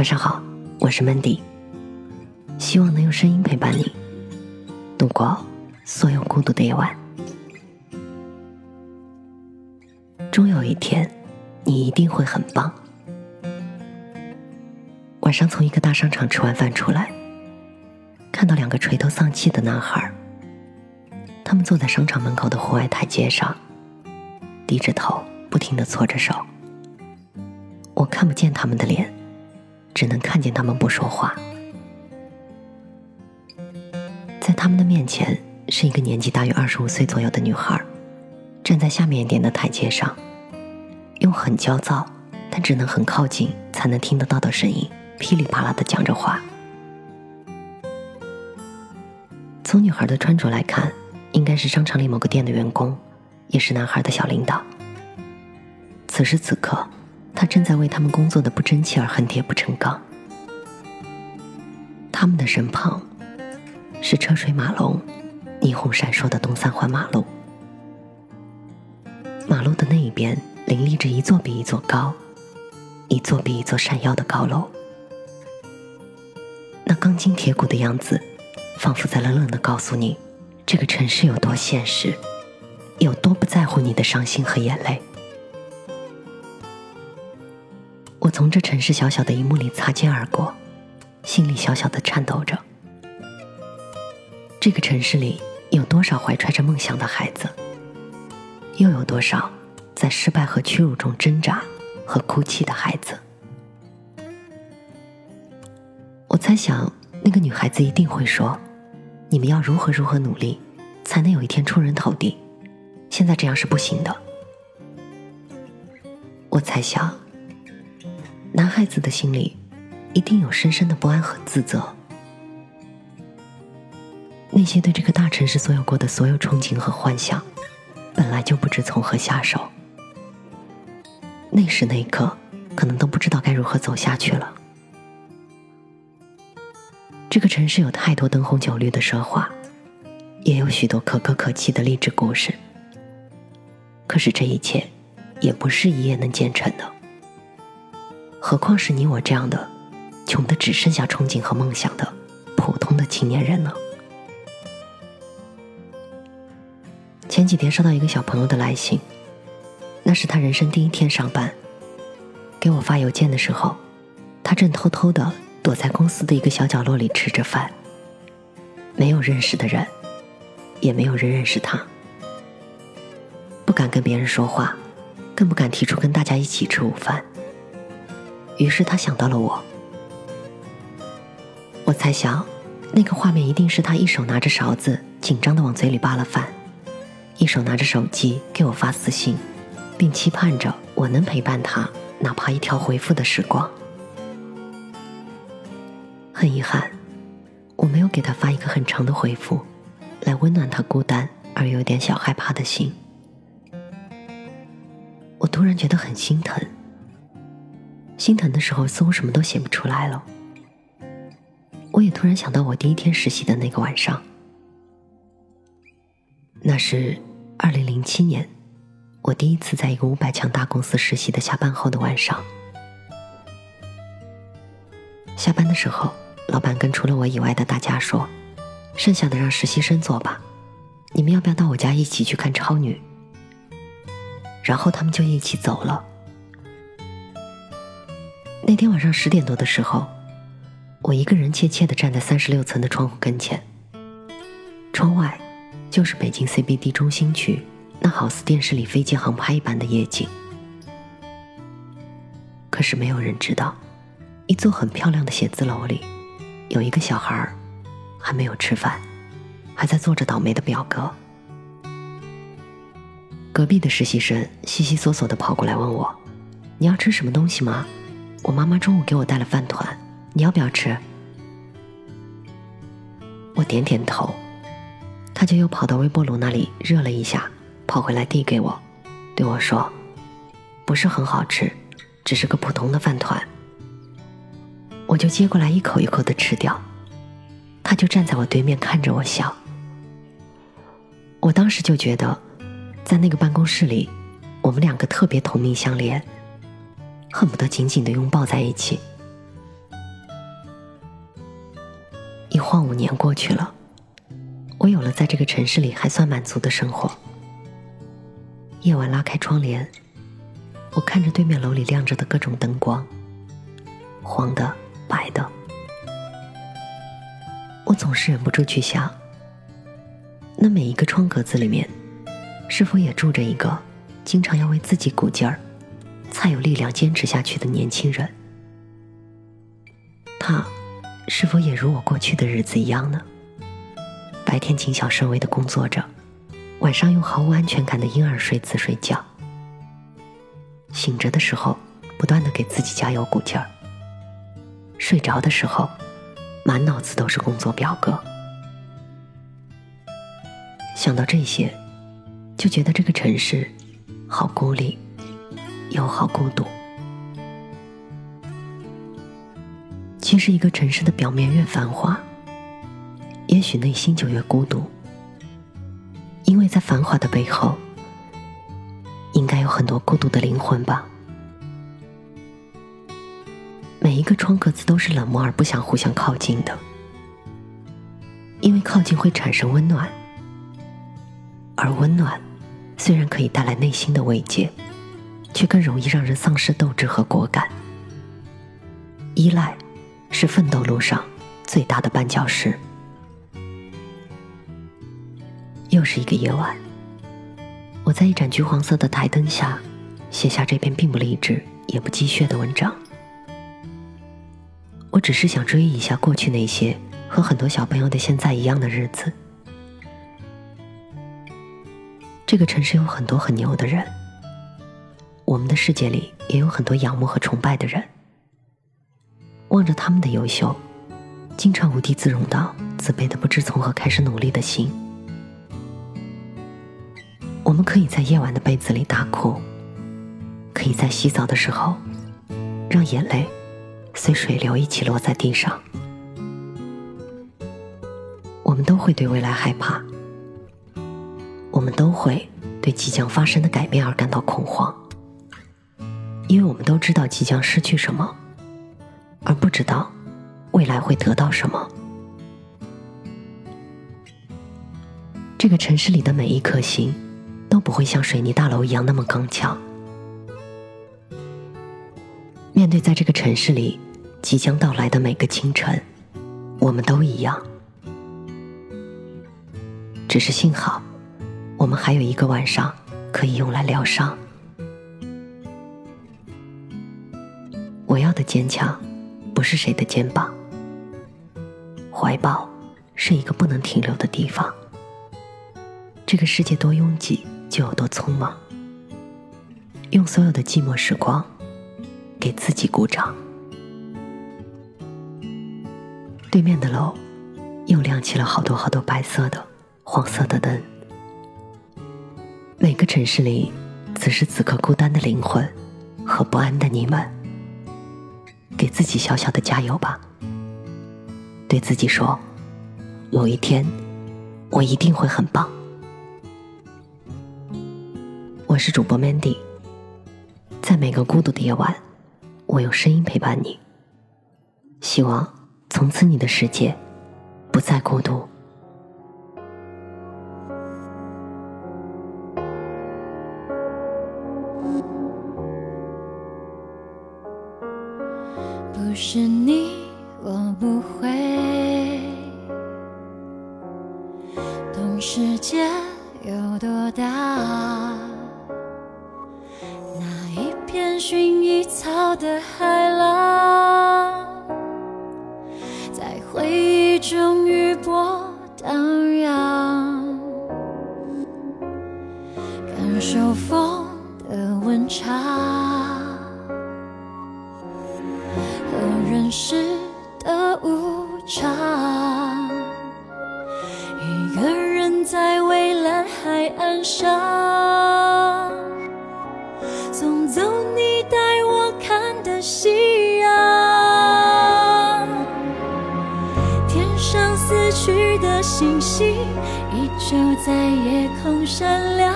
晚上好，我是 Mandy，希望能用声音陪伴你度过所有孤独的夜晚。终有一天，你一定会很棒。晚上从一个大商场吃完饭出来，看到两个垂头丧气的男孩，他们坐在商场门口的户外台阶上，低着头，不停的搓着手。我看不见他们的脸，只能看见他们不说话。在他们的面前是一个年纪大约二十五岁左右的女孩，站在下面一点的台阶上，用很焦躁但只能很靠近才能听得到的声音，噼里啪啦的讲着话。从女孩的穿着来看，应该是商场里某个店的员工，也是男孩的小领导。此时此刻。他正在为他们工作的不争气而恨铁不成钢。他们的身旁是车水马龙、霓虹闪烁的东三环马路，马路的那一边林立着一座比一座高、一座比一座闪耀的高楼。那钢筋铁骨的样子，仿佛在冷冷的告诉你，这个城市有多现实，有多不在乎你的伤心和眼泪。我从这城市小小的一幕里擦肩而过，心里小小的颤抖着。这个城市里有多少怀揣着梦想的孩子？又有多少在失败和屈辱中挣扎和哭泣的孩子？我猜想，那个女孩子一定会说：“你们要如何如何努力，才能有一天出人头地？现在这样是不行的。”我猜想。男孩子的心里，一定有深深的不安和自责。那些对这个大城市所有过的所有憧憬和幻想，本来就不知从何下手。那时那一刻，可能都不知道该如何走下去了。这个城市有太多灯红酒绿的奢华，也有许多可歌可泣的励志故事。可是这一切，也不是一夜能建成的。何况是你我这样的穷的只剩下憧憬和梦想的普通的青年人呢？前几天收到一个小朋友的来信，那是他人生第一天上班，给我发邮件的时候，他正偷偷的躲在公司的一个小角落里吃着饭，没有认识的人，也没有人认识他，不敢跟别人说话，更不敢提出跟大家一起吃午饭。于是他想到了我，我猜想，那个画面一定是他一手拿着勺子，紧张的往嘴里扒了饭，一手拿着手机给我发私信，并期盼着我能陪伴他，哪怕一条回复的时光。很遗憾，我没有给他发一个很长的回复，来温暖他孤单而有点小害怕的心。我突然觉得很心疼。心疼的时候，似乎什么都写不出来了。我也突然想到我第一天实习的那个晚上，那是二零零七年，我第一次在一个五百强大公司实习的下班后的晚上。下班的时候，老板跟除了我以外的大家说：“剩下的让实习生做吧，你们要不要到我家一起去看超女？”然后他们就一起走了。那天晚上十点多的时候，我一个人怯怯的站在三十六层的窗户跟前。窗外就是北京 CBD 中心区，那好似电视里飞机航拍一般的夜景。可是没有人知道，一座很漂亮的写字楼里，有一个小孩儿还没有吃饭，还在做着倒霉的表格。隔壁的实习生悉悉索索的跑过来问我：“你要吃什么东西吗？”我妈妈中午给我带了饭团，你要不要吃？我点点头，他就又跑到微波炉那里热了一下，跑回来递给我，对我说：“不是很好吃，只是个普通的饭团。”我就接过来一口一口的吃掉，他就站在我对面看着我笑。我当时就觉得，在那个办公室里，我们两个特别同命相连。恨不得紧紧的拥抱在一起。一晃五年过去了，我有了在这个城市里还算满足的生活。夜晚拉开窗帘，我看着对面楼里亮着的各种灯光，黄的、白的，我总是忍不住去想：那每一个窗格子里面，是否也住着一个经常要为自己鼓劲儿，才有力量坚持下去的年轻人？他是否也如我过去的日子一样呢？白天谨小慎微的工作着。晚上用毫无安全感的婴儿睡姿睡觉，醒着的时候不断的给自己加油鼓劲儿，睡着的时候满脑子都是工作表格。想到这些，就觉得这个城市好孤立，友好孤独。其实，一个城市的表面越繁华，也许内心就越孤独。因为在繁华的背后，应该有很多孤独的灵魂吧。每一个窗格子都是冷漠而不想互相靠近的，因为靠近会产生温暖，而温暖虽然可以带来内心的慰藉，却更容易让人丧失斗志和果敢。依赖是奋斗路上最大的绊脚石。又是一个夜晚，我在一盏橘黄色的台灯下，写下这篇并不励志也不积血的文章。我只是想追忆一下过去那些和很多小朋友的现在一样的日子。这个城市有很多很牛的人，我们的世界里也有很多仰慕和崇拜的人。望着他们的优秀，经常无地自容到自卑的不知从何开始努力的心。我们可以在夜晚的被子里大哭，可以在洗澡的时候，让眼泪随水流一起落在地上。我们都会对未来害怕，我们都会对即将发生的改变而感到恐慌，因为我们都知道即将失去什么，而不知道未来会得到什么。这个城市里的每一颗心。都不会像水泥大楼一样那么刚强。面对在这个城市里即将到来的每个清晨，我们都一样。只是幸好，我们还有一个晚上可以用来疗伤。坚强，不是谁的肩膀，怀抱是一个不能停留的地方。这个世界多拥挤。就有多匆忙，用所有的寂寞时光给自己鼓掌。对面的楼又亮起了好多好多白色的、黄色的灯。每个城市里，此时此刻孤单的灵魂和不安的你们，给自己小小的加油吧。对自己说，有一天我一定会很棒。我是主播 Mandy，在每个孤独的夜晚，我用声音陪伴你。希望从此你的世界不再孤独。不是你，我不会懂世界有多大。那一片薰衣草的海浪，在回忆中余波荡漾，感受风的温差。世的无常。一个人在蔚蓝海岸上，送走你带我看的。夕阳，天上死去的星星依旧在夜空闪亮，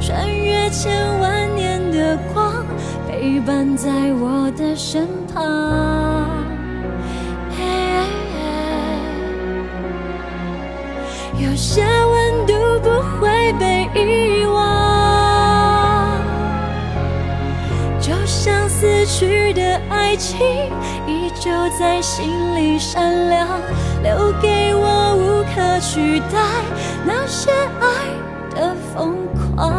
穿越千万年的光，陪伴在我的身旁。有些温度不会被遗忘就像死去的爱情依旧在心里闪亮留给我无可取代那些爱的疯狂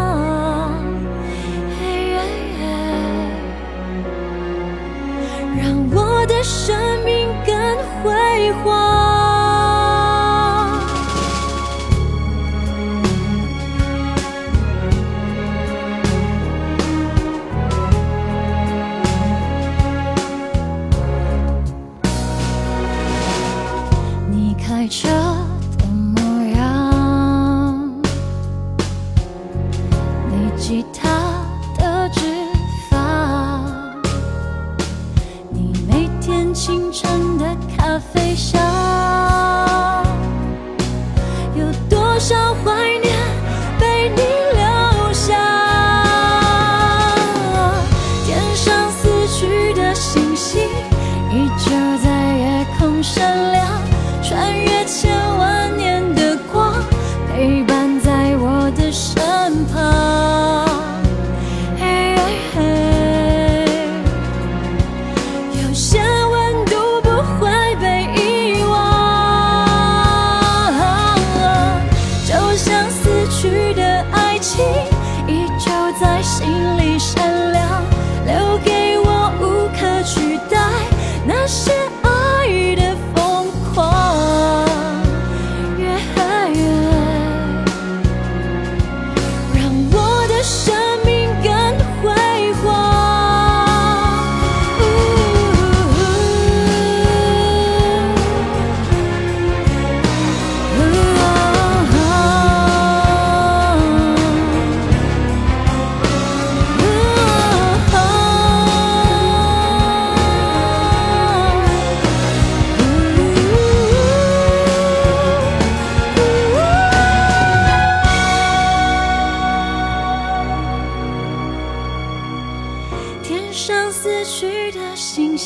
让我的生命更辉煌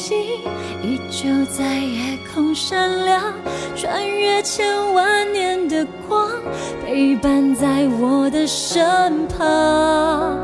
星依旧在夜空闪亮穿越千万年的光陪伴在我的身旁。